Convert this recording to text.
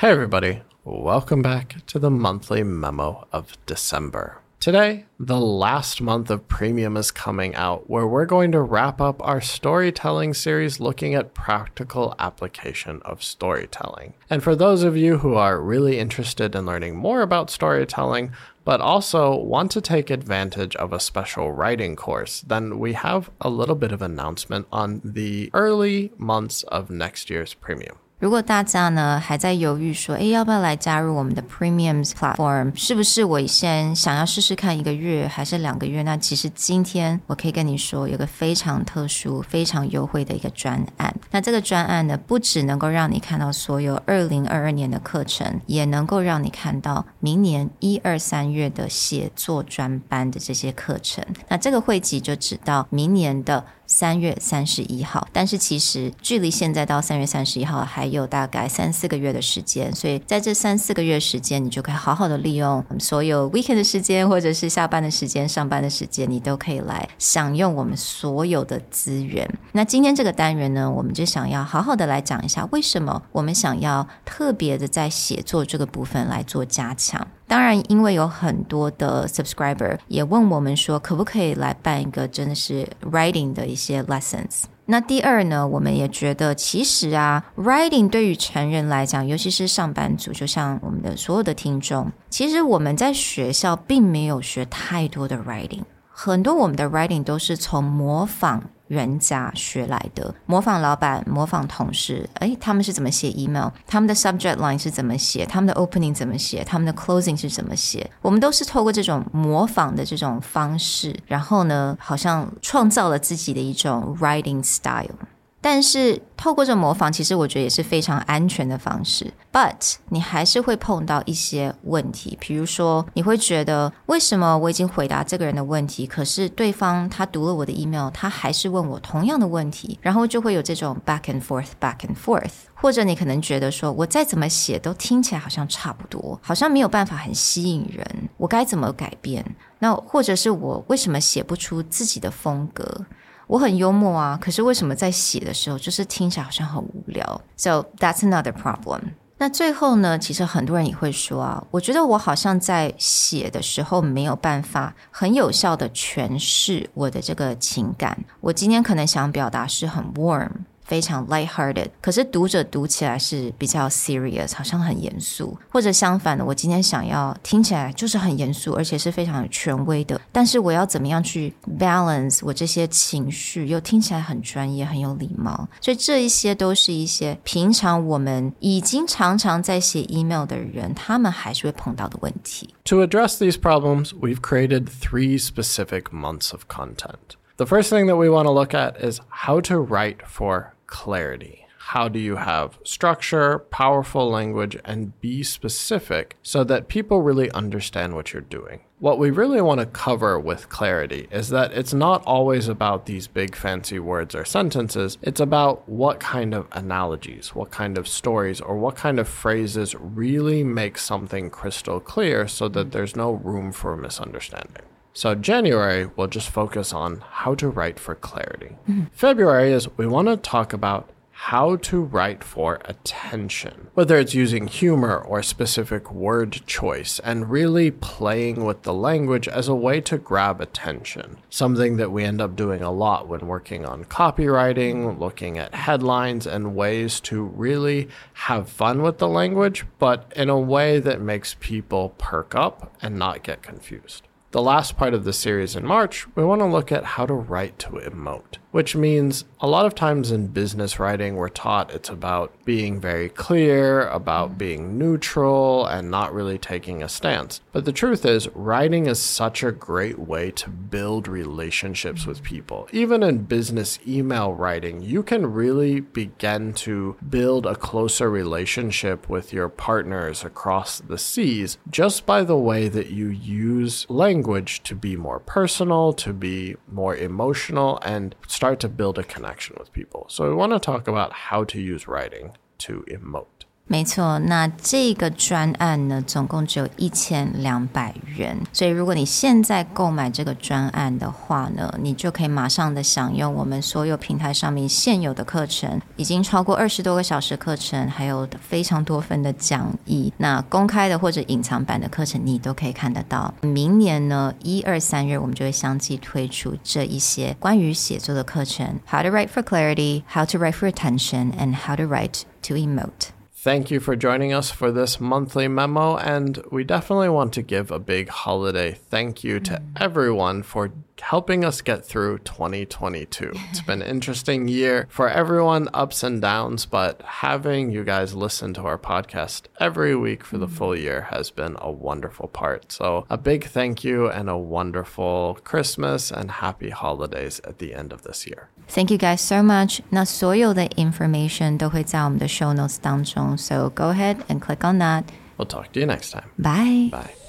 Hey, everybody. Welcome back to the monthly memo of December. Today, the last month of Premium is coming out, where we're going to wrap up our storytelling series looking at practical application of storytelling. And for those of you who are really interested in learning more about storytelling, but also want to take advantage of a special writing course, then we have a little bit of announcement on the early months of next year's Premium. 如果大家呢还在犹豫说，诶，要不要来加入我们的 Premiums Platform？是不是我先想要试试看一个月还是两个月？那其实今天我可以跟你说，有个非常特殊、非常优惠的一个专案。那这个专案呢，不只能够让你看到所有二零二二年的课程，也能够让你看到明年一二三月的写作专班的这些课程。那这个汇集就只到明年的。三月三十一号，但是其实距离现在到三月三十一号还有大概三四个月的时间，所以在这三四个月时间，你就可以好好的利用我们所有 weekend 的时间，或者是下班的时间、上班的时间，你都可以来享用我们所有的资源。那今天这个单元呢，我们就想要好好的来讲一下，为什么我们想要特别的在写作这个部分来做加强。当然，因为有很多的 subscriber 也问我们说，可不可以来办一个真的是 writing 的一些 lessons。那第二呢，我们也觉得其实啊，writing 对于成人来讲，尤其是上班族，就像我们的所有的听众，其实我们在学校并没有学太多的 writing，很多我们的 writing 都是从模仿。人家学来的，模仿老板，模仿同事，诶，他们是怎么写 email？他们的 subject line 是怎么写？他们的 opening 怎么写？他们的 closing 是怎么写？我们都是透过这种模仿的这种方式，然后呢，好像创造了自己的一种 writing style。但是透过这模仿，其实我觉得也是非常安全的方式。But 你还是会碰到一些问题，比如说你会觉得为什么我已经回答这个人的问题，可是对方他读了我的 email，他还是问我同样的问题，然后就会有这种 back and forth，back and forth。或者你可能觉得说我再怎么写都听起来好像差不多，好像没有办法很吸引人，我该怎么改变？那或者是我为什么写不出自己的风格？我很幽默啊，可是为什么在写的时候就是听起来好像很无聊？So that's another problem。那最后呢，其实很多人也会说啊，我觉得我好像在写的时候没有办法很有效的诠释我的这个情感。我今天可能想表达是很 warm。非常 light-hearted，可是读者读起来是比较 serious，好像很严肃，或者相反的，我今天想要听起来就是很严肃，而且是非常有权威的，但是我要怎么样去 balance 我这些情绪，又听起来很专业、很有礼貌，所以这一些都是一些平常我们已经常常在写 email 的人，他们还是会碰到的问题。To address these problems, we've created three specific months of content. The first thing that we want to look at is how to write for clarity. How do you have structure, powerful language, and be specific so that people really understand what you're doing? What we really want to cover with clarity is that it's not always about these big fancy words or sentences. It's about what kind of analogies, what kind of stories, or what kind of phrases really make something crystal clear so that there's no room for misunderstanding. So, January, we'll just focus on how to write for clarity. Mm-hmm. February is we want to talk about how to write for attention, whether it's using humor or specific word choice, and really playing with the language as a way to grab attention. Something that we end up doing a lot when working on copywriting, looking at headlines, and ways to really have fun with the language, but in a way that makes people perk up and not get confused. The last part of the series in March, we want to look at how to write to emote which means a lot of times in business writing, we're taught it's about being very clear, about being neutral, and not really taking a stance. But the truth is, writing is such a great way to build relationships with people. Even in business email writing, you can really begin to build a closer relationship with your partners across the seas just by the way that you use language to be more personal, to be more emotional, and start to build a connection with people. So we want to talk about how to use writing to emote. 没错，那这个专案呢，总共只有一千两百元，所以如果你现在购买这个专案的话呢，你就可以马上的享用我们所有平台上面现有的课程，已经超过二十多个小时课程，还有非常多份的讲义。那公开的或者隐藏版的课程，你都可以看得到。明年呢，一二三月我们就会相继推出这一些关于写作的课程：How to write for clarity, How to write for attention, and How to write to emote. Thank you for joining us for this monthly memo, and we definitely want to give a big holiday thank you to everyone for helping us get through 2022. It's been an interesting year for everyone, ups and downs, but having you guys listen to our podcast every week for the full year has been a wonderful part. So, a big thank you and a wonderful Christmas and happy holidays at the end of this year. Thank you guys so much. 那所有的 information 都会在我们的 show notes 当中，so go ahead and click on that. We'll talk to you next time. Bye. Bye.